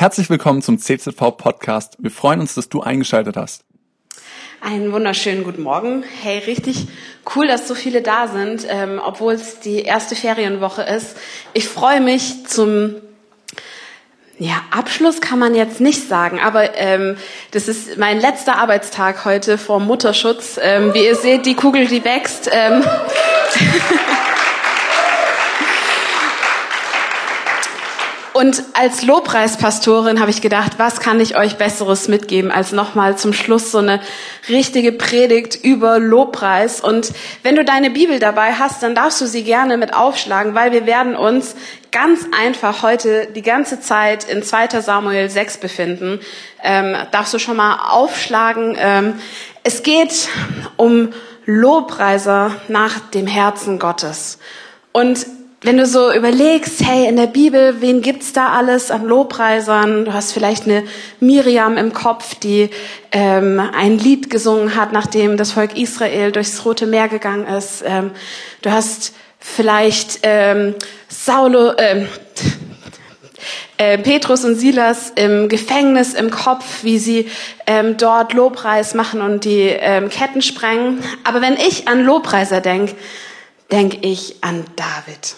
Herzlich willkommen zum CZV Podcast. Wir freuen uns, dass du eingeschaltet hast. Einen wunderschönen guten Morgen. Hey, richtig cool, dass so viele da sind, ähm, obwohl es die erste Ferienwoche ist. Ich freue mich zum ja, Abschluss kann man jetzt nicht sagen, aber ähm, das ist mein letzter Arbeitstag heute vor Mutterschutz. Ähm, wie ihr seht, die Kugel, die wächst. Ähm, Und als Lobpreispastorin habe ich gedacht, was kann ich euch Besseres mitgeben, als nochmal zum Schluss so eine richtige Predigt über Lobpreis. Und wenn du deine Bibel dabei hast, dann darfst du sie gerne mit aufschlagen, weil wir werden uns ganz einfach heute die ganze Zeit in 2 Samuel 6 befinden. Ähm, darfst du schon mal aufschlagen. Ähm, es geht um Lobpreiser nach dem Herzen Gottes. Und wenn du so überlegst, hey, in der Bibel, wen gibt's da alles an Lobpreisern? Du hast vielleicht eine Miriam im Kopf, die ähm, ein Lied gesungen hat, nachdem das Volk Israel durchs Rote Meer gegangen ist. Ähm, du hast vielleicht ähm, Saulo, ähm, äh, Petrus und Silas im Gefängnis im Kopf, wie sie ähm, dort Lobpreis machen und die ähm, Ketten sprengen. Aber wenn ich an Lobpreiser denk, denk ich an David.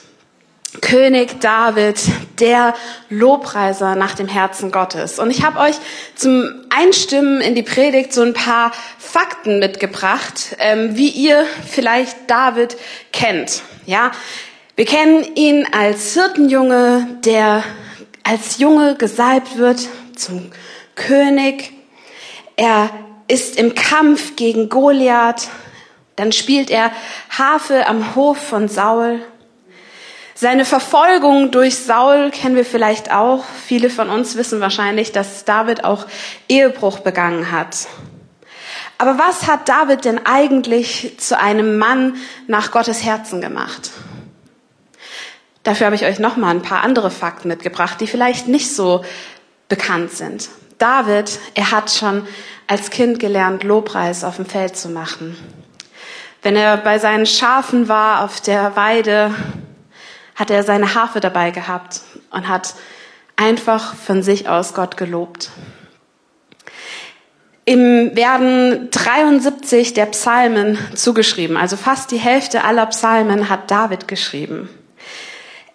König David, der Lobpreiser nach dem Herzen Gottes. Und ich habe euch zum Einstimmen in die Predigt so ein paar Fakten mitgebracht, ähm, wie ihr vielleicht David kennt. Ja, wir kennen ihn als Hirtenjunge, der als Junge gesalbt wird zum König. Er ist im Kampf gegen Goliath. Dann spielt er Harfe am Hof von Saul. Seine Verfolgung durch Saul kennen wir vielleicht auch. Viele von uns wissen wahrscheinlich, dass David auch Ehebruch begangen hat. Aber was hat David denn eigentlich zu einem Mann nach Gottes Herzen gemacht? Dafür habe ich euch noch mal ein paar andere Fakten mitgebracht, die vielleicht nicht so bekannt sind. David, er hat schon als Kind gelernt, Lobpreis auf dem Feld zu machen. Wenn er bei seinen Schafen war auf der Weide, hat er seine Harfe dabei gehabt und hat einfach von sich aus Gott gelobt. Im werden 73 der Psalmen zugeschrieben, also fast die Hälfte aller Psalmen hat David geschrieben.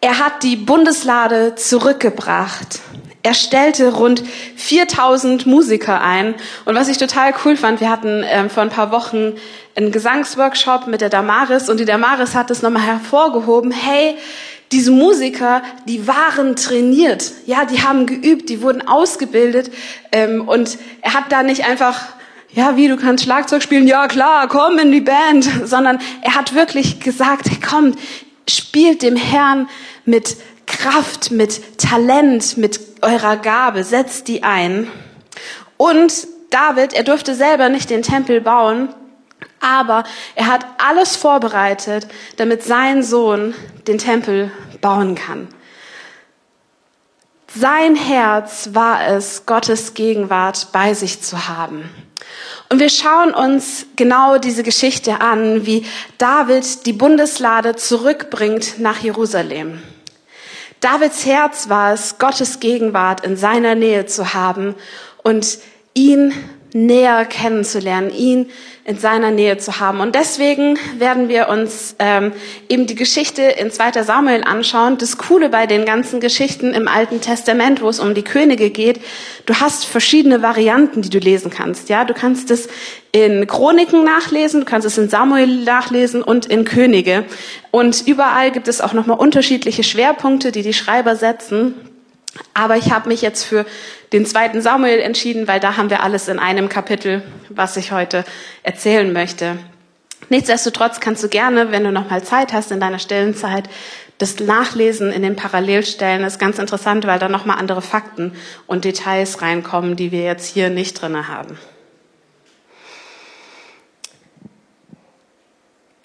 Er hat die Bundeslade zurückgebracht. Er stellte rund 4000 Musiker ein. Und was ich total cool fand, wir hatten äh, vor ein paar Wochen einen Gesangsworkshop mit der Damaris und die Damaris hat es nochmal hervorgehoben. Hey, diese Musiker, die waren trainiert, ja, die haben geübt, die wurden ausgebildet ähm, und er hat da nicht einfach, ja, wie du kannst Schlagzeug spielen, ja klar, komm in die Band, sondern er hat wirklich gesagt, hey, kommt, spielt dem Herrn mit Kraft, mit Talent, mit eurer Gabe, setzt die ein. Und David, er durfte selber nicht den Tempel bauen, aber er hat alles vorbereitet, damit sein Sohn den Tempel bauen kann. Sein Herz war es, Gottes Gegenwart bei sich zu haben. Und wir schauen uns genau diese Geschichte an, wie David die Bundeslade zurückbringt nach Jerusalem. Davids Herz war es, Gottes Gegenwart in seiner Nähe zu haben und ihn näher kennenzulernen, ihn in seiner Nähe zu haben. Und deswegen werden wir uns ähm, eben die Geschichte in 2. Samuel anschauen. Das Coole bei den ganzen Geschichten im Alten Testament, wo es um die Könige geht, du hast verschiedene Varianten, die du lesen kannst. Ja, du kannst es in Chroniken nachlesen, du kannst es in Samuel nachlesen und in Könige. Und überall gibt es auch nochmal unterschiedliche Schwerpunkte, die die Schreiber setzen. Aber ich habe mich jetzt für den zweiten Samuel entschieden, weil da haben wir alles in einem Kapitel, was ich heute erzählen möchte. Nichtsdestotrotz kannst du gerne, wenn du noch mal Zeit hast in deiner Stellenzeit, das Nachlesen in den Parallelstellen ist ganz interessant, weil da noch mal andere Fakten und Details reinkommen, die wir jetzt hier nicht drinne haben.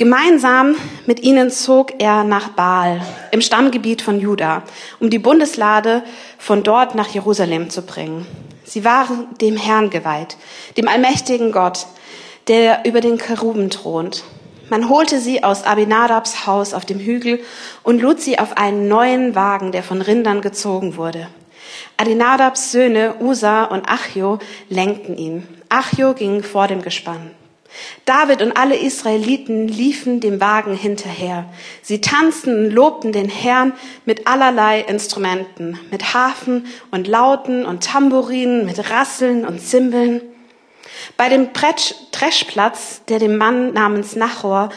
Gemeinsam mit ihnen zog er nach Baal im Stammgebiet von Juda, um die Bundeslade von dort nach Jerusalem zu bringen. Sie waren dem Herrn geweiht, dem allmächtigen Gott, der über den Keruben thront. Man holte sie aus Abinadabs Haus auf dem Hügel und lud sie auf einen neuen Wagen, der von Rindern gezogen wurde. Adinadabs Söhne Usa und Achjo lenkten ihn. Achjo ging vor dem Gespann. David und alle Israeliten liefen dem Wagen hinterher. Sie tanzten und lobten den Herrn mit allerlei Instrumenten, mit Hafen und Lauten und Tambourinen, mit Rasseln und Zimbeln. Bei dem Dreschplatz, der dem Mann namens Nachor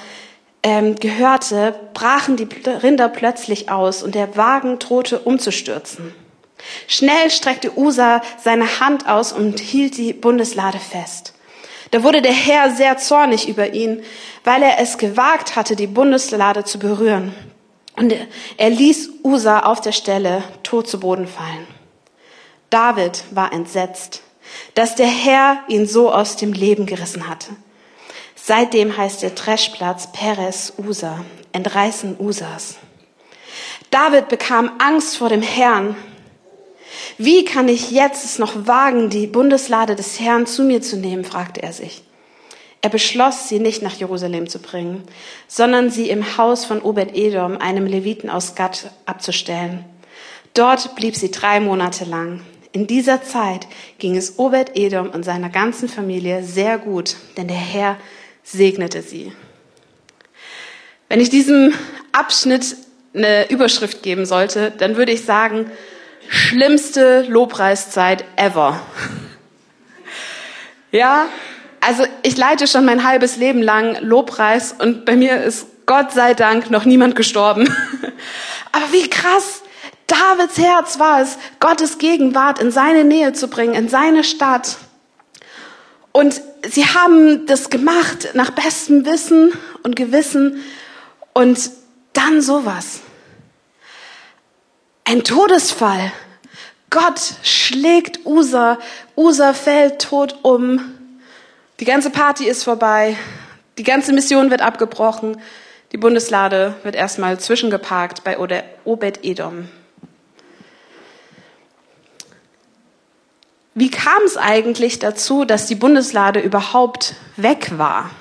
ähm, gehörte, brachen die Rinder plötzlich aus und der Wagen drohte umzustürzen. Schnell streckte Usa seine Hand aus und hielt die Bundeslade fest. Da wurde der Herr sehr zornig über ihn, weil er es gewagt hatte, die Bundeslade zu berühren. Und er ließ Usa auf der Stelle tot zu Boden fallen. David war entsetzt, dass der Herr ihn so aus dem Leben gerissen hatte. Seitdem heißt der Dreschplatz Perez Usa, Entreißen Usas. David bekam Angst vor dem Herrn wie kann ich jetzt es noch wagen, die Bundeslade des Herrn zu mir zu nehmen, fragte er sich. Er beschloss, sie nicht nach Jerusalem zu bringen, sondern sie im Haus von Obed-Edom, einem Leviten aus Gad, abzustellen. Dort blieb sie drei Monate lang. In dieser Zeit ging es Obed-Edom und seiner ganzen Familie sehr gut, denn der Herr segnete sie. Wenn ich diesem Abschnitt eine Überschrift geben sollte, dann würde ich sagen, schlimmste Lobpreiszeit ever. Ja, also ich leite schon mein halbes Leben lang Lobpreis und bei mir ist Gott sei Dank noch niemand gestorben. Aber wie krass, Davids Herz war es, Gottes Gegenwart in seine Nähe zu bringen, in seine Stadt. Und sie haben das gemacht nach bestem Wissen und Gewissen und dann sowas. Ein Todesfall. Gott schlägt Usa. Usa fällt tot um. Die ganze Party ist vorbei. Die ganze Mission wird abgebrochen. Die Bundeslade wird erstmal zwischengeparkt bei Obed-Edom. Wie kam es eigentlich dazu, dass die Bundeslade überhaupt weg war?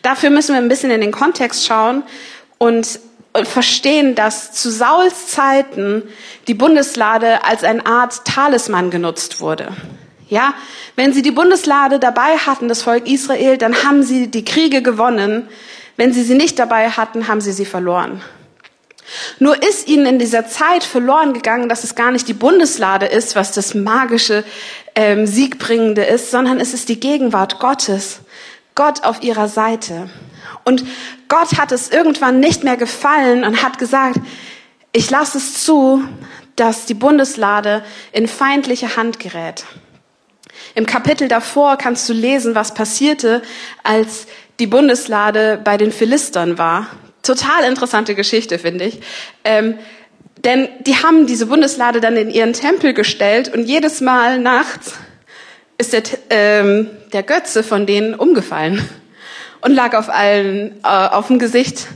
Dafür müssen wir ein bisschen in den Kontext schauen und und verstehen, dass zu Sauls Zeiten die Bundeslade als eine Art Talisman genutzt wurde. Ja, wenn sie die Bundeslade dabei hatten, das Volk Israel, dann haben sie die Kriege gewonnen. Wenn sie sie nicht dabei hatten, haben sie sie verloren. Nur ist ihnen in dieser Zeit verloren gegangen, dass es gar nicht die Bundeslade ist, was das magische, ähm, siegbringende ist, sondern es ist die Gegenwart Gottes. Gott auf ihrer Seite. Und Gott hat es irgendwann nicht mehr gefallen und hat gesagt, ich lasse es zu, dass die Bundeslade in feindliche Hand gerät. Im Kapitel davor kannst du lesen, was passierte, als die Bundeslade bei den Philistern war. Total interessante Geschichte, finde ich. Ähm, denn die haben diese Bundeslade dann in ihren Tempel gestellt und jedes Mal nachts ist der, ähm, der Götze von denen umgefallen und lag auf allen äh, auf dem Gesicht.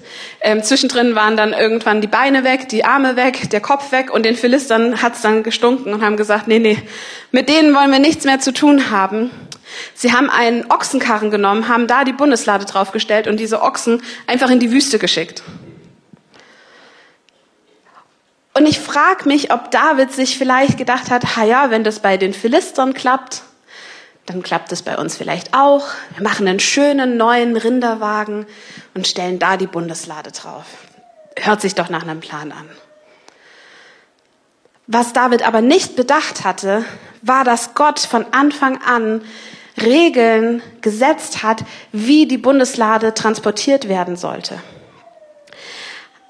Ähm, zwischendrin waren dann irgendwann die Beine weg, die Arme weg, der Kopf weg und den Philistern hat's dann gestunken und haben gesagt, nee, nee, mit denen wollen wir nichts mehr zu tun haben. Sie haben einen Ochsenkarren genommen, haben da die Bundeslade draufgestellt und diese Ochsen einfach in die Wüste geschickt. Und ich frage mich, ob David sich vielleicht gedacht hat, ha ja, wenn das bei den Philistern klappt, dann klappt es bei uns vielleicht auch. Wir machen einen schönen neuen Rinderwagen und stellen da die Bundeslade drauf. Hört sich doch nach einem Plan an. Was David aber nicht bedacht hatte, war, dass Gott von Anfang an Regeln gesetzt hat, wie die Bundeslade transportiert werden sollte.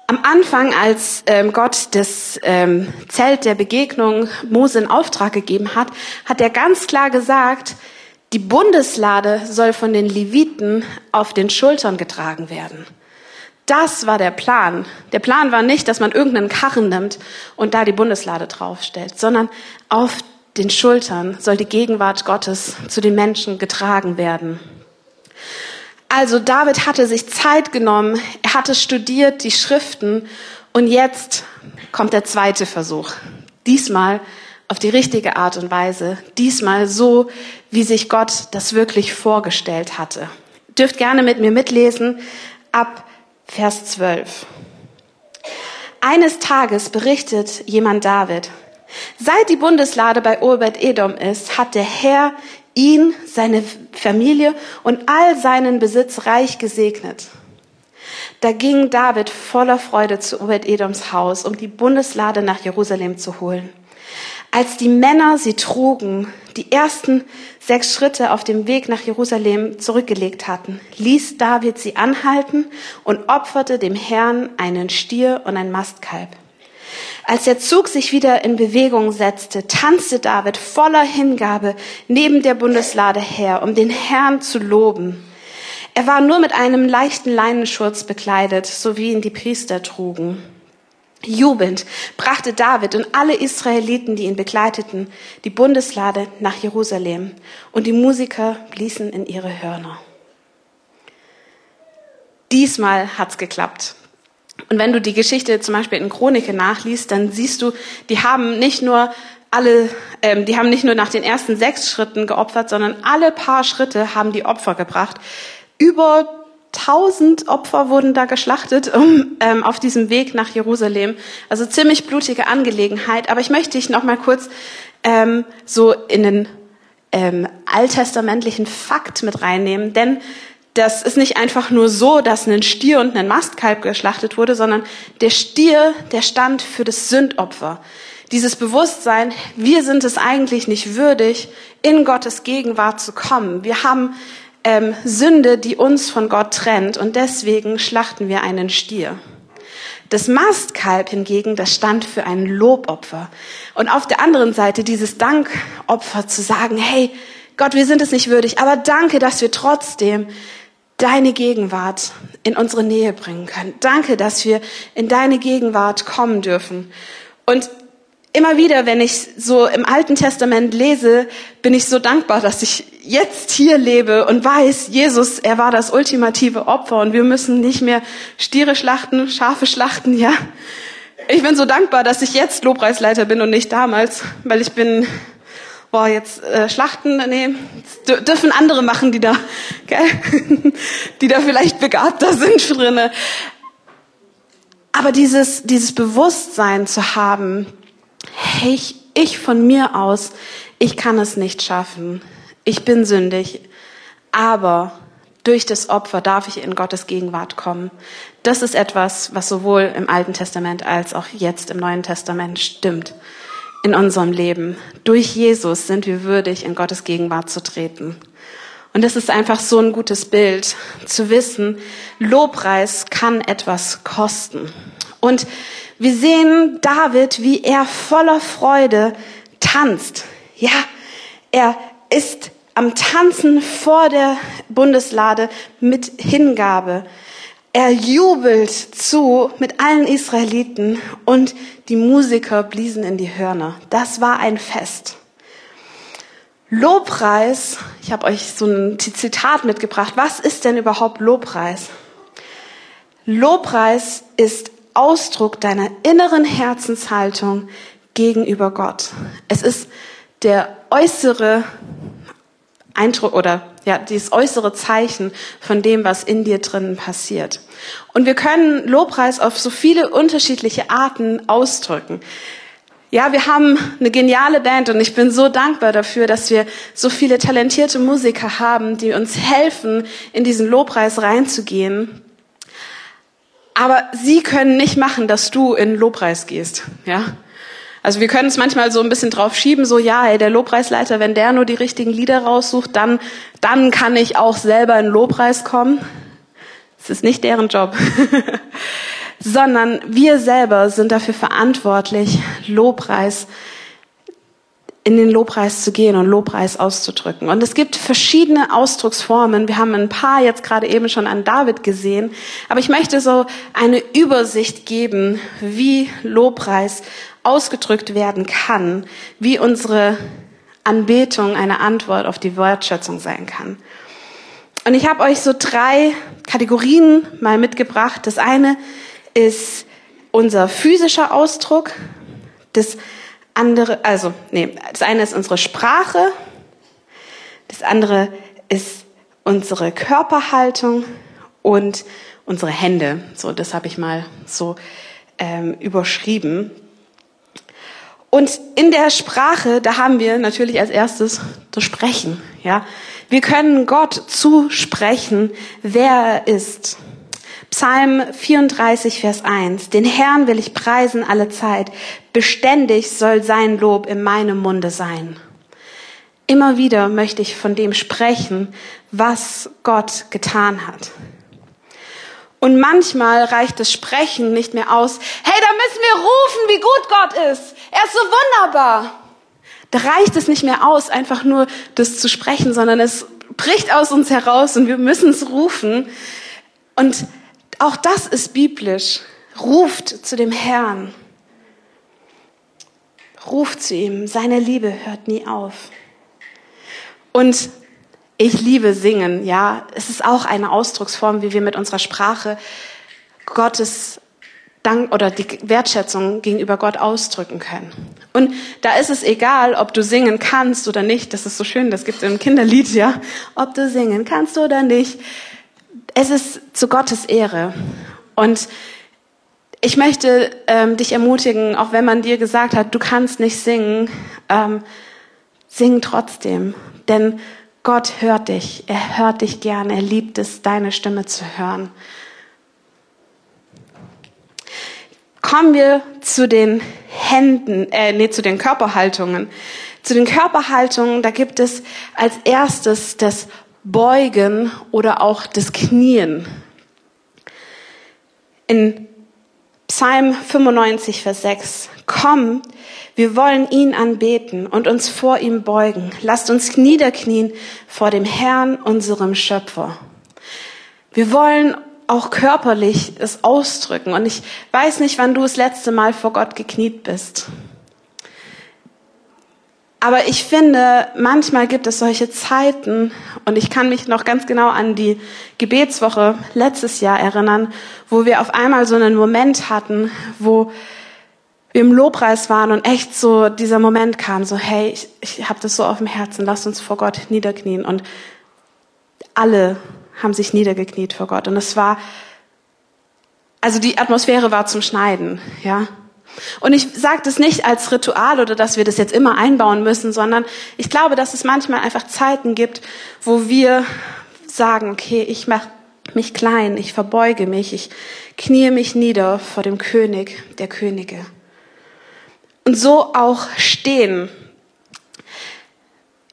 Am Anfang, als ähm, Gott das ähm, Zelt der Begegnung Mose in Auftrag gegeben hat, hat er ganz klar gesagt, die Bundeslade soll von den Leviten auf den Schultern getragen werden. Das war der Plan. Der Plan war nicht, dass man irgendeinen Karren nimmt und da die Bundeslade draufstellt, sondern auf den Schultern soll die Gegenwart Gottes zu den Menschen getragen werden. Also David hatte sich Zeit genommen, er hatte studiert die Schriften und jetzt kommt der zweite Versuch. Diesmal auf die richtige Art und Weise, diesmal so, wie sich Gott das wirklich vorgestellt hatte. Dürft gerne mit mir mitlesen ab Vers 12. Eines Tages berichtet jemand David, Seit die Bundeslade bei Obed-Edom ist, hat der Herr ihn, seine Familie und all seinen Besitz reich gesegnet. Da ging David voller Freude zu Obed-Edoms Haus, um die Bundeslade nach Jerusalem zu holen. Als die Männer sie trugen, die ersten sechs Schritte auf dem Weg nach Jerusalem zurückgelegt hatten, ließ David sie anhalten und opferte dem Herrn einen Stier und ein Mastkalb. Als der Zug sich wieder in Bewegung setzte, tanzte David voller Hingabe neben der Bundeslade her, um den Herrn zu loben. Er war nur mit einem leichten Leinenschurz bekleidet, so wie ihn die Priester trugen. Jubelnd brachte David und alle Israeliten, die ihn begleiteten, die Bundeslade nach Jerusalem und die Musiker bliesen in ihre Hörner. Diesmal hat's geklappt. Und wenn du die Geschichte zum Beispiel in Chronike nachliest, dann siehst du, die haben nicht nur alle, ähm, die haben nicht nur nach den ersten sechs Schritten geopfert, sondern alle paar Schritte haben die Opfer gebracht. Über tausend Opfer wurden da geschlachtet um, ähm, auf diesem Weg nach Jerusalem. Also ziemlich blutige Angelegenheit. Aber ich möchte dich noch mal kurz ähm, so in den ähm, alttestamentlichen Fakt mit reinnehmen, denn das ist nicht einfach nur so, dass ein Stier und ein Mastkalb geschlachtet wurde, sondern der Stier, der stand für das Sündopfer. Dieses Bewusstsein, wir sind es eigentlich nicht würdig, in Gottes Gegenwart zu kommen. Wir haben ähm, Sünde, die uns von Gott trennt und deswegen schlachten wir einen Stier. Das Mastkalb hingegen, das stand für ein Lobopfer. Und auf der anderen Seite dieses Dankopfer zu sagen, hey, Gott, wir sind es nicht würdig, aber danke, dass wir trotzdem deine Gegenwart in unsere Nähe bringen können. Danke, dass wir in deine Gegenwart kommen dürfen. Und immer wieder, wenn ich so im Alten Testament lese, bin ich so dankbar, dass ich jetzt hier lebe und weiß, Jesus, er war das ultimative Opfer und wir müssen nicht mehr Stiere schlachten, Schafe schlachten, ja. Ich bin so dankbar, dass ich jetzt Lobpreisleiter bin und nicht damals, weil ich bin boah, jetzt äh, Schlachten, nee, dürfen andere machen, die da, gell? die da vielleicht begabter sind drinne. Aber dieses, dieses Bewusstsein zu haben, hey, ich, ich von mir aus, ich kann es nicht schaffen. Ich bin sündig. Aber durch das Opfer darf ich in Gottes Gegenwart kommen. Das ist etwas, was sowohl im Alten Testament als auch jetzt im Neuen Testament stimmt in unserem Leben. Durch Jesus sind wir würdig, in Gottes Gegenwart zu treten. Und das ist einfach so ein gutes Bild, zu wissen, Lobpreis kann etwas kosten. Und wir sehen David, wie er voller Freude tanzt. Ja, er ist am Tanzen vor der Bundeslade mit Hingabe. Er jubelt zu mit allen Israeliten und die Musiker bliesen in die Hörner. Das war ein Fest. Lobpreis, ich habe euch so ein Zitat mitgebracht. Was ist denn überhaupt Lobpreis? Lobpreis ist Ausdruck deiner inneren Herzenshaltung gegenüber Gott. Es ist der äußere Eindruck oder ja, dieses äußere Zeichen von dem, was in dir drinnen passiert. Und wir können Lobpreis auf so viele unterschiedliche Arten ausdrücken. Ja, wir haben eine geniale Band und ich bin so dankbar dafür, dass wir so viele talentierte Musiker haben, die uns helfen, in diesen Lobpreis reinzugehen. Aber sie können nicht machen, dass du in Lobpreis gehst. Ja, also wir können es manchmal so ein bisschen drauf schieben, so ja, ey, der Lobpreisleiter, wenn der nur die richtigen Lieder raussucht, dann, dann kann ich auch selber in Lobpreis kommen. Es ist nicht deren Job. Sondern wir selber sind dafür verantwortlich, Lobpreis in den Lobpreis zu gehen und Lobpreis auszudrücken. Und es gibt verschiedene Ausdrucksformen. Wir haben ein paar jetzt gerade eben schon an David gesehen. Aber ich möchte so eine Übersicht geben, wie Lobpreis ausgedrückt werden kann, wie unsere Anbetung eine Antwort auf die Wertschätzung sein kann. Und ich habe euch so drei Kategorien mal mitgebracht. Das eine ist unser physischer Ausdruck. Das andere, also, nee, das eine ist unsere Sprache. Das andere ist unsere Körperhaltung und unsere Hände. So, das habe ich mal so ähm, überschrieben. Und in der Sprache, da haben wir natürlich als erstes das Sprechen, ja. Wir können Gott zusprechen, wer er ist. Psalm 34, Vers 1. Den Herrn will ich preisen alle Zeit. Beständig soll sein Lob in meinem Munde sein. Immer wieder möchte ich von dem sprechen, was Gott getan hat. Und manchmal reicht das Sprechen nicht mehr aus. Hey, da müssen wir rufen, wie gut Gott ist. Er ist so wunderbar. Da reicht es nicht mehr aus, einfach nur das zu sprechen, sondern es bricht aus uns heraus und wir müssen es rufen. Und auch das ist biblisch. Ruft zu dem Herrn. Ruft zu ihm. Seine Liebe hört nie auf. Und ich liebe Singen, ja. Es ist auch eine Ausdrucksform, wie wir mit unserer Sprache Gottes Dank oder die Wertschätzung gegenüber Gott ausdrücken können. Und da ist es egal, ob du singen kannst oder nicht. Das ist so schön, das gibt es im Kinderlied, ja. Ob du singen kannst oder nicht. Es ist zu Gottes Ehre. Und ich möchte ähm, dich ermutigen, auch wenn man dir gesagt hat, du kannst nicht singen, ähm, sing trotzdem. Denn Gott hört dich. Er hört dich gern. Er liebt es, deine Stimme zu hören. Kommen wir zu den Händen, äh, nee, zu den Körperhaltungen. Zu den Körperhaltungen, da gibt es als erstes das Beugen oder auch das Knien. In Psalm 95, Vers 6. Komm, wir wollen ihn anbeten und uns vor ihm beugen. Lasst uns niederknien vor dem Herrn, unserem Schöpfer. Wir wollen auch körperlich es ausdrücken. Und ich weiß nicht, wann du das letzte Mal vor Gott gekniet bist. Aber ich finde, manchmal gibt es solche Zeiten, und ich kann mich noch ganz genau an die Gebetswoche letztes Jahr erinnern, wo wir auf einmal so einen Moment hatten, wo wir im Lobpreis waren und echt so dieser Moment kam, so hey, ich, ich habe das so auf dem Herzen, lass uns vor Gott niederknien. Und alle haben sich niedergekniet vor Gott. Und es war, also die Atmosphäre war zum Schneiden, ja. Und ich sage das nicht als Ritual oder dass wir das jetzt immer einbauen müssen, sondern ich glaube, dass es manchmal einfach Zeiten gibt, wo wir sagen, okay, ich mache mich klein, ich verbeuge mich, ich kniee mich nieder vor dem König der Könige und so auch stehen.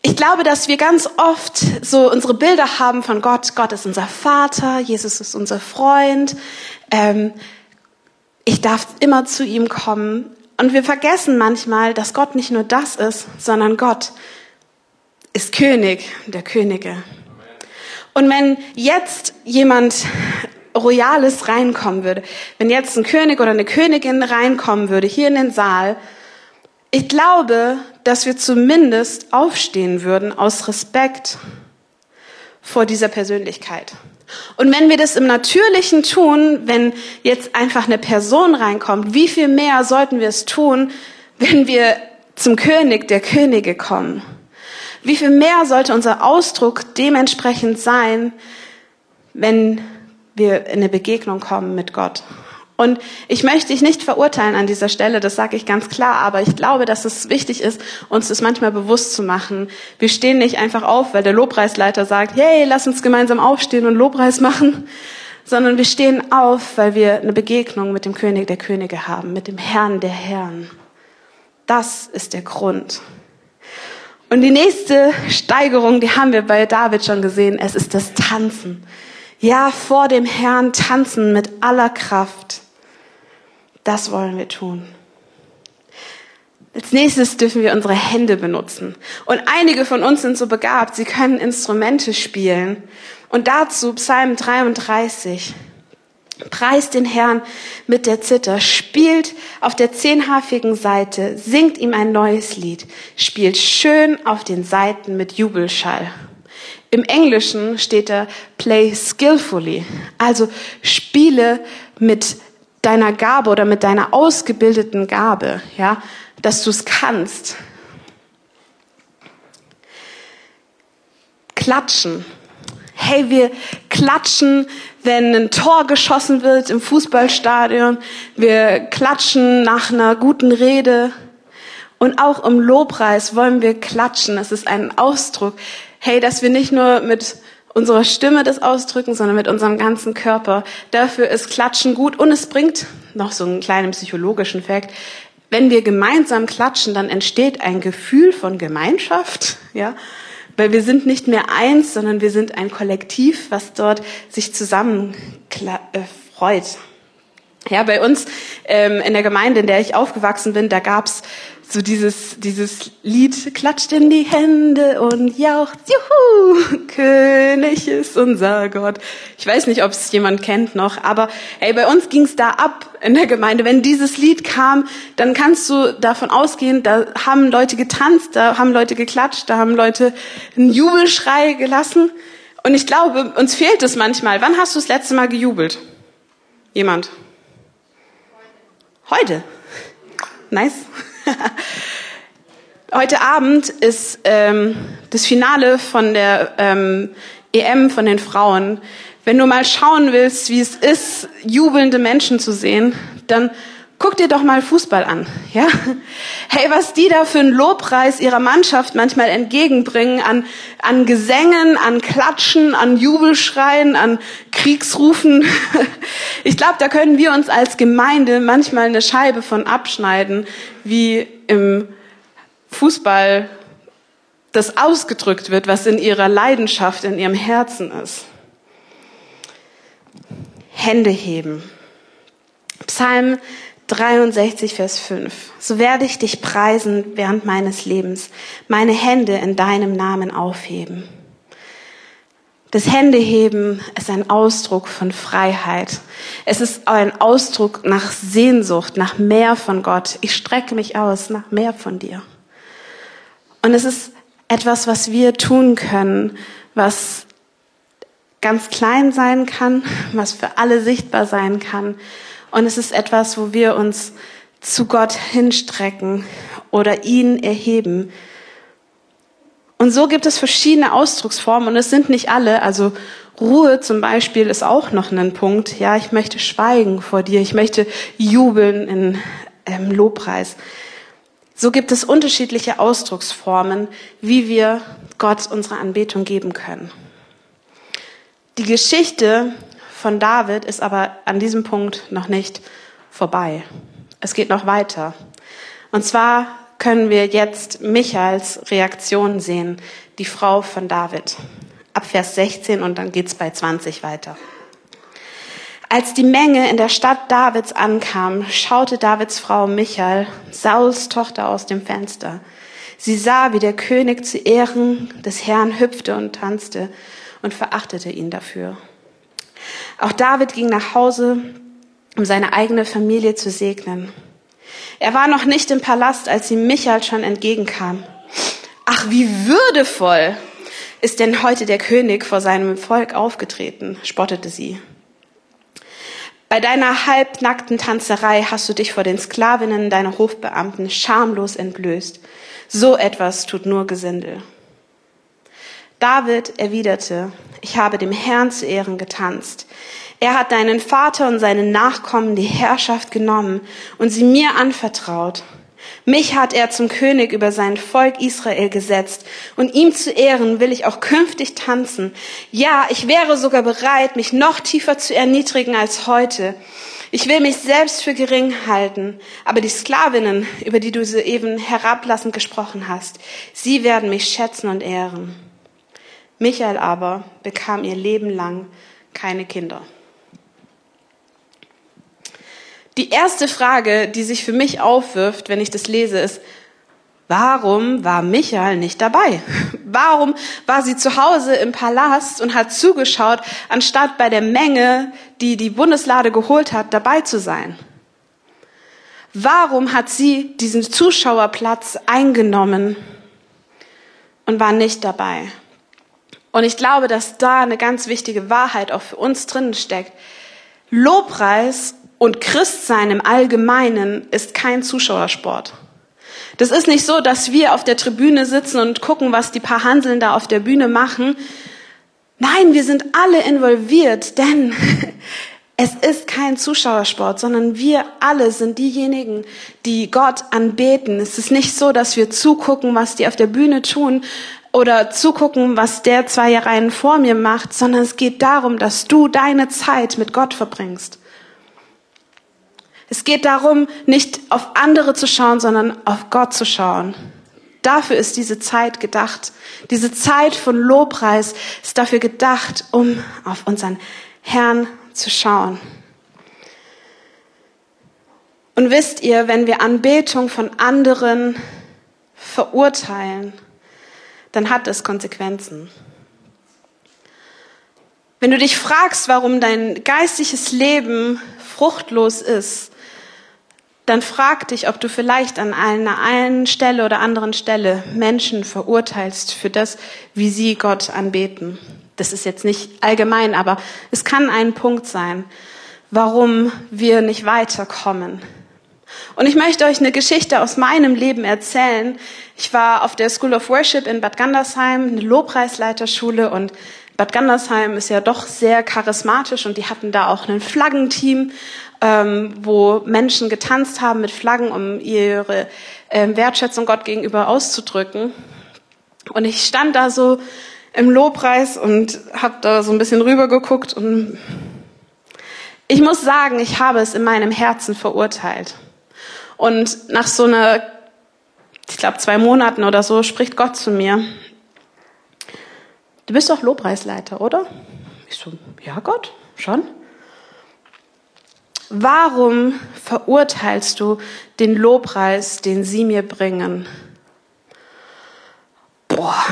Ich glaube, dass wir ganz oft so unsere Bilder haben von Gott. Gott ist unser Vater, Jesus ist unser Freund. Ähm, ich darf immer zu ihm kommen. Und wir vergessen manchmal, dass Gott nicht nur das ist, sondern Gott ist König der Könige. Und wenn jetzt jemand Royales reinkommen würde, wenn jetzt ein König oder eine Königin reinkommen würde, hier in den Saal, ich glaube, dass wir zumindest aufstehen würden aus Respekt vor dieser Persönlichkeit. Und wenn wir das im Natürlichen tun, wenn jetzt einfach eine Person reinkommt, wie viel mehr sollten wir es tun, wenn wir zum König der Könige kommen? Wie viel mehr sollte unser Ausdruck dementsprechend sein, wenn wir in eine Begegnung kommen mit Gott? Und ich möchte dich nicht verurteilen an dieser Stelle, das sage ich ganz klar, aber ich glaube, dass es wichtig ist, uns das manchmal bewusst zu machen. Wir stehen nicht einfach auf, weil der Lobpreisleiter sagt, hey, lass uns gemeinsam aufstehen und Lobpreis machen, sondern wir stehen auf, weil wir eine Begegnung mit dem König der Könige haben, mit dem Herrn der Herren. Das ist der Grund. Und die nächste Steigerung, die haben wir bei David schon gesehen, es ist das Tanzen. Ja, vor dem Herrn tanzen mit aller Kraft. Das wollen wir tun. Als nächstes dürfen wir unsere Hände benutzen. Und einige von uns sind so begabt, sie können Instrumente spielen. Und dazu Psalm 33. Preist den Herrn mit der Zither, spielt auf der zehnhafigen Seite, singt ihm ein neues Lied, spielt schön auf den Seiten mit Jubelschall. Im Englischen steht da play skillfully, also spiele mit deiner Gabe oder mit deiner ausgebildeten Gabe, ja, dass du es kannst. Klatschen. Hey, wir klatschen, wenn ein Tor geschossen wird im Fußballstadion. Wir klatschen nach einer guten Rede. Und auch im Lobpreis wollen wir klatschen. Es ist ein Ausdruck, hey, dass wir nicht nur mit unserer Stimme das ausdrücken, sondern mit unserem ganzen Körper. Dafür ist Klatschen gut und es bringt noch so einen kleinen psychologischen Fakt. Wenn wir gemeinsam klatschen, dann entsteht ein Gefühl von Gemeinschaft, ja, weil wir sind nicht mehr eins, sondern wir sind ein Kollektiv, was dort sich zusammen äh, freut. Ja, bei uns ähm, in der Gemeinde, in der ich aufgewachsen bin, da gab's so dieses, dieses Lied, klatscht in die Hände und jaucht, juhu, König ist unser Gott. Ich weiß nicht, ob es jemand kennt noch, aber hey, bei uns ging's da ab in der Gemeinde. Wenn dieses Lied kam, dann kannst du davon ausgehen, da haben Leute getanzt, da haben Leute geklatscht, da haben Leute einen Jubelschrei gelassen. Und ich glaube, uns fehlt es manchmal. Wann hast du das letzte Mal gejubelt? Jemand? Heute. Nice. Heute Abend ist ähm, das Finale von der ähm, EM von den Frauen. Wenn du mal schauen willst, wie es ist, jubelnde Menschen zu sehen, dann guck dir doch mal Fußball an, ja? Hey, was die da für einen Lobpreis ihrer Mannschaft manchmal entgegenbringen an, an Gesängen, an Klatschen, an Jubelschreien, an Kriegsrufen. Ich glaube, da können wir uns als Gemeinde manchmal eine Scheibe von abschneiden, wie im Fußball das ausgedrückt wird, was in ihrer Leidenschaft, in ihrem Herzen ist. Hände heben. Psalm 63, Vers 5. So werde ich dich preisen während meines Lebens, meine Hände in deinem Namen aufheben. Das Händeheben ist ein Ausdruck von Freiheit. Es ist ein Ausdruck nach Sehnsucht, nach mehr von Gott. Ich strecke mich aus nach mehr von dir. Und es ist etwas, was wir tun können, was ganz klein sein kann, was für alle sichtbar sein kann und es ist etwas, wo wir uns zu Gott hinstrecken oder ihn erheben. Und so gibt es verschiedene Ausdrucksformen und es sind nicht alle. Also Ruhe zum Beispiel ist auch noch ein Punkt. Ja, ich möchte schweigen vor dir. Ich möchte jubeln in ähm, Lobpreis. So gibt es unterschiedliche Ausdrucksformen, wie wir Gott unsere Anbetung geben können. Die Geschichte von David ist aber an diesem Punkt noch nicht vorbei. Es geht noch weiter. Und zwar können wir jetzt Michaels Reaktion sehen, die Frau von David. Ab Vers 16 und dann geht's bei 20 weiter. Als die Menge in der Stadt Davids ankam, schaute Davids Frau Michael, Sauls Tochter, aus dem Fenster. Sie sah, wie der König zu Ehren des Herrn hüpfte und tanzte und verachtete ihn dafür. Auch David ging nach Hause, um seine eigene Familie zu segnen. Er war noch nicht im Palast, als ihm Michael schon entgegenkam. Ach, wie würdevoll ist denn heute der König vor seinem Volk aufgetreten, spottete sie. Bei deiner halbnackten Tanzerei hast du dich vor den Sklavinnen deiner Hofbeamten schamlos entblößt. So etwas tut nur Gesindel. David erwiderte, ich habe dem Herrn zu Ehren getanzt. Er hat deinen Vater und seinen Nachkommen die Herrschaft genommen und sie mir anvertraut. Mich hat er zum König über sein Volk Israel gesetzt, und ihm zu Ehren will ich auch künftig tanzen. Ja, ich wäre sogar bereit, mich noch tiefer zu erniedrigen als heute. Ich will mich selbst für gering halten, aber die Sklavinnen, über die du soeben herablassend gesprochen hast, sie werden mich schätzen und ehren. Michael aber bekam ihr Leben lang keine Kinder. Die erste Frage, die sich für mich aufwirft, wenn ich das lese, ist, warum war Michael nicht dabei? Warum war sie zu Hause im Palast und hat zugeschaut, anstatt bei der Menge, die die Bundeslade geholt hat, dabei zu sein? Warum hat sie diesen Zuschauerplatz eingenommen und war nicht dabei? Und ich glaube, dass da eine ganz wichtige Wahrheit auch für uns drinnen steckt. Lobpreis und Christsein im Allgemeinen ist kein Zuschauersport. Das ist nicht so, dass wir auf der Tribüne sitzen und gucken, was die paar Hanseln da auf der Bühne machen. Nein, wir sind alle involviert, denn Es ist kein Zuschauersport, sondern wir alle sind diejenigen, die Gott anbeten. Es ist nicht so, dass wir zugucken, was die auf der Bühne tun oder zugucken, was der zwei Reihen vor mir macht, sondern es geht darum, dass du deine Zeit mit Gott verbringst. Es geht darum, nicht auf andere zu schauen, sondern auf Gott zu schauen. Dafür ist diese Zeit gedacht. Diese Zeit von Lobpreis ist dafür gedacht, um auf unseren Herrn zu schauen. Und wisst ihr, wenn wir Anbetung von anderen verurteilen, dann hat es Konsequenzen. Wenn du dich fragst, warum dein geistliches Leben fruchtlos ist, dann frag dich, ob du vielleicht an einer einen Stelle oder anderen Stelle Menschen verurteilst für das, wie sie Gott anbeten. Das ist jetzt nicht allgemein, aber es kann ein Punkt sein, warum wir nicht weiterkommen. Und ich möchte euch eine Geschichte aus meinem Leben erzählen. Ich war auf der School of Worship in Bad Gandersheim, eine Lobpreisleiterschule und Bad Gandersheim ist ja doch sehr charismatisch und die hatten da auch ein Flaggenteam ähm, wo Menschen getanzt haben mit Flaggen, um ihre ähm, Wertschätzung Gott gegenüber auszudrücken. Und ich stand da so im Lobpreis und habe da so ein bisschen rübergeguckt und ich muss sagen, ich habe es in meinem Herzen verurteilt. Und nach so einer, ich glaube zwei Monaten oder so, spricht Gott zu mir. Du bist doch Lobpreisleiter, oder? Ich so, ja Gott, schon. Warum verurteilst du den Lobpreis, den sie mir bringen? Boah,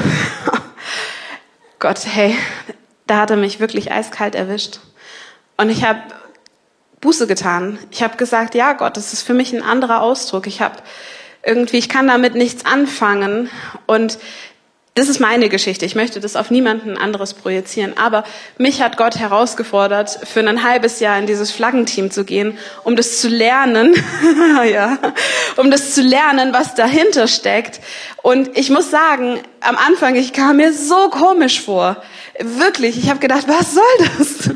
Gott, hey, da hat er mich wirklich eiskalt erwischt. Und ich habe Buße getan. Ich habe gesagt, ja Gott, das ist für mich ein anderer Ausdruck. Ich habe irgendwie, ich kann damit nichts anfangen. Und das ist meine Geschichte. Ich möchte das auf niemanden anderes projizieren. Aber mich hat Gott herausgefordert, für ein halbes Jahr in dieses Flaggenteam zu gehen, um das zu lernen, ja, um das zu lernen, was dahinter steckt. Und ich muss sagen, am Anfang, ich kam mir so komisch vor. Wirklich, ich habe gedacht, was soll das?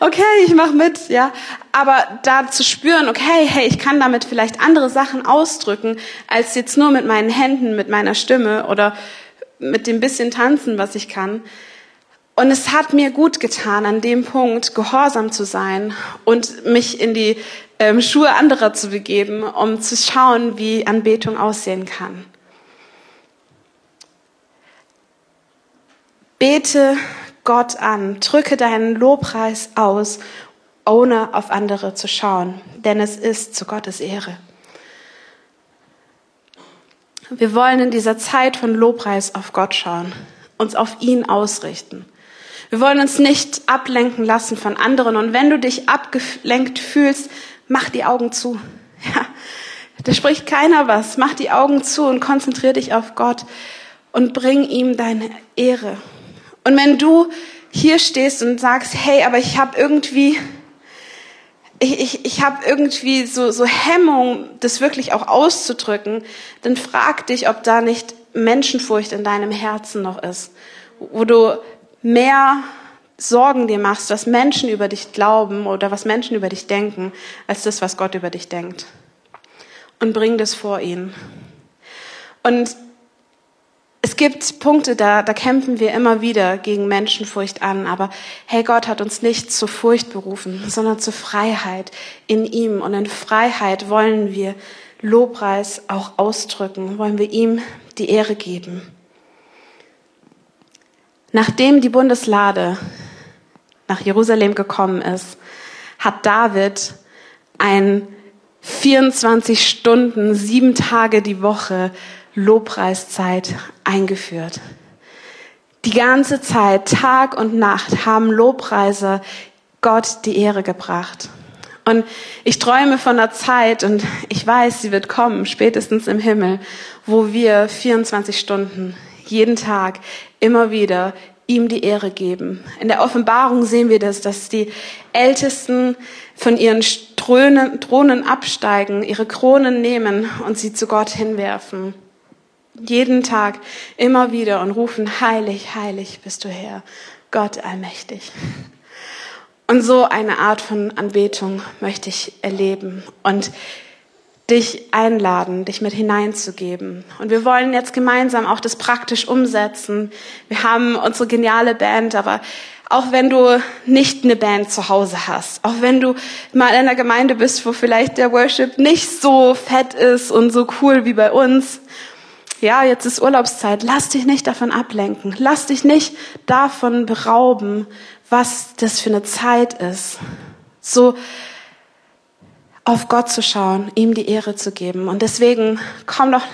Okay, ich mach mit, ja. Aber da zu spüren, okay, hey, ich kann damit vielleicht andere Sachen ausdrücken, als jetzt nur mit meinen Händen, mit meiner Stimme oder mit dem bisschen tanzen, was ich kann. Und es hat mir gut getan, an dem Punkt gehorsam zu sein und mich in die ähm, Schuhe anderer zu begeben, um zu schauen, wie Anbetung aussehen kann. Bete Gott an, drücke deinen Lobpreis aus, ohne auf andere zu schauen, denn es ist zu Gottes Ehre. Wir wollen in dieser Zeit von Lobpreis auf Gott schauen, uns auf ihn ausrichten. Wir wollen uns nicht ablenken lassen von anderen. Und wenn du dich abgelenkt fühlst, mach die Augen zu. Ja, da spricht keiner was. Mach die Augen zu und konzentrier dich auf Gott und bring ihm deine Ehre. Und wenn du hier stehst und sagst, hey, aber ich habe irgendwie ich, ich, ich habe irgendwie so, so Hemmung, das wirklich auch auszudrücken, dann frag dich, ob da nicht Menschenfurcht in deinem Herzen noch ist, wo du mehr Sorgen dir machst, was Menschen über dich glauben oder was Menschen über dich denken, als das, was Gott über dich denkt. Und bring das vor ihn. Und es gibt Punkte, da, da kämpfen wir immer wieder gegen Menschenfurcht an. Aber hey, Gott hat uns nicht zur Furcht berufen, sondern zur Freiheit in ihm. Und in Freiheit wollen wir Lobpreis auch ausdrücken, wollen wir ihm die Ehre geben. Nachdem die Bundeslade nach Jerusalem gekommen ist, hat David ein 24 Stunden, sieben Tage die Woche Lobpreiszeit eingeführt. Die ganze Zeit, Tag und Nacht, haben Lobpreiser Gott die Ehre gebracht. Und ich träume von einer Zeit, und ich weiß, sie wird kommen, spätestens im Himmel, wo wir 24 Stunden, jeden Tag, immer wieder ihm die Ehre geben. In der Offenbarung sehen wir das, dass die Ältesten von ihren Thronen absteigen, ihre Kronen nehmen und sie zu Gott hinwerfen. Jeden Tag immer wieder und rufen, heilig, heilig bist du Herr, Gott allmächtig. Und so eine Art von Anbetung möchte ich erleben und dich einladen, dich mit hineinzugeben. Und wir wollen jetzt gemeinsam auch das praktisch umsetzen. Wir haben unsere geniale Band, aber auch wenn du nicht eine Band zu Hause hast, auch wenn du mal in einer Gemeinde bist, wo vielleicht der Worship nicht so fett ist und so cool wie bei uns, ja, jetzt ist Urlaubszeit, lass dich nicht davon ablenken, lass dich nicht davon berauben, was das für eine Zeit ist. So auf Gott zu schauen, ihm die Ehre zu geben. Und deswegen komm doch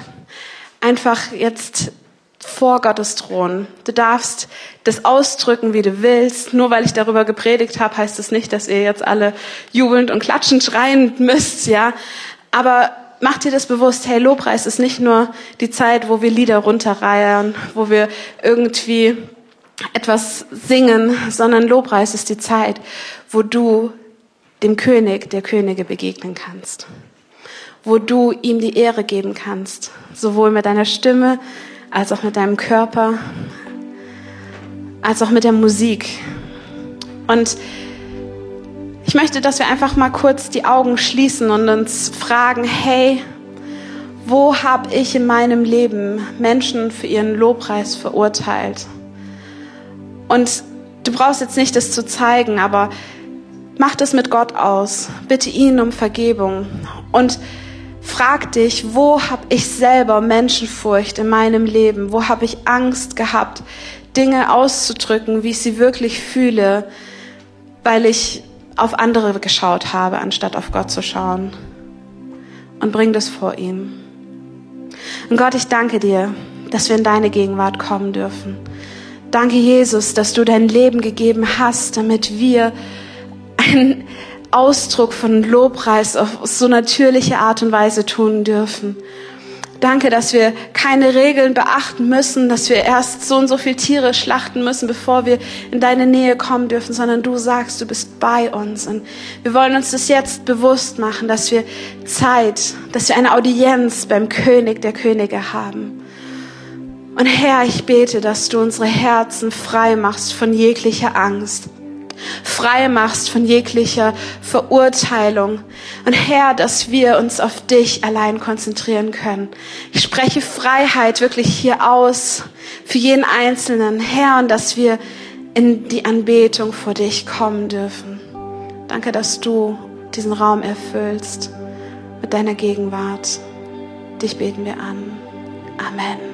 einfach jetzt vor Gottes Thron. Du darfst das ausdrücken, wie du willst. Nur weil ich darüber gepredigt habe, heißt es das nicht, dass ihr jetzt alle jubelnd und klatschend schreien müsst, ja. Aber mach dir das bewusst, hey, Lobpreis ist nicht nur die Zeit, wo wir Lieder runterreihen, wo wir irgendwie etwas singen, sondern Lobpreis ist die Zeit, wo du dem König der Könige begegnen kannst, wo du ihm die Ehre geben kannst, sowohl mit deiner Stimme als auch mit deinem Körper, als auch mit der Musik. Und ich möchte, dass wir einfach mal kurz die Augen schließen und uns fragen, hey, wo habe ich in meinem Leben Menschen für ihren Lobpreis verurteilt? Und du brauchst jetzt nicht das zu zeigen, aber mach das mit Gott aus. Bitte ihn um Vergebung und frag dich, wo habe ich selber Menschenfurcht in meinem Leben? Wo habe ich Angst gehabt, Dinge auszudrücken, wie ich sie wirklich fühle, weil ich auf andere geschaut habe, anstatt auf Gott zu schauen? Und bring das vor ihm. Und Gott, ich danke dir, dass wir in deine Gegenwart kommen dürfen. Danke, Jesus, dass du dein Leben gegeben hast, damit wir einen Ausdruck von Lobpreis auf so natürliche Art und Weise tun dürfen. Danke, dass wir keine Regeln beachten müssen, dass wir erst so und so viele Tiere schlachten müssen, bevor wir in deine Nähe kommen dürfen, sondern du sagst, du bist bei uns. Und wir wollen uns das jetzt bewusst machen, dass wir Zeit, dass wir eine Audienz beim König der Könige haben. Und Herr, ich bete, dass du unsere Herzen frei machst von jeglicher Angst, frei machst von jeglicher Verurteilung. Und Herr, dass wir uns auf dich allein konzentrieren können. Ich spreche Freiheit wirklich hier aus für jeden Einzelnen, Herr, und dass wir in die Anbetung vor dich kommen dürfen. Danke, dass du diesen Raum erfüllst mit deiner Gegenwart. Dich beten wir an. Amen.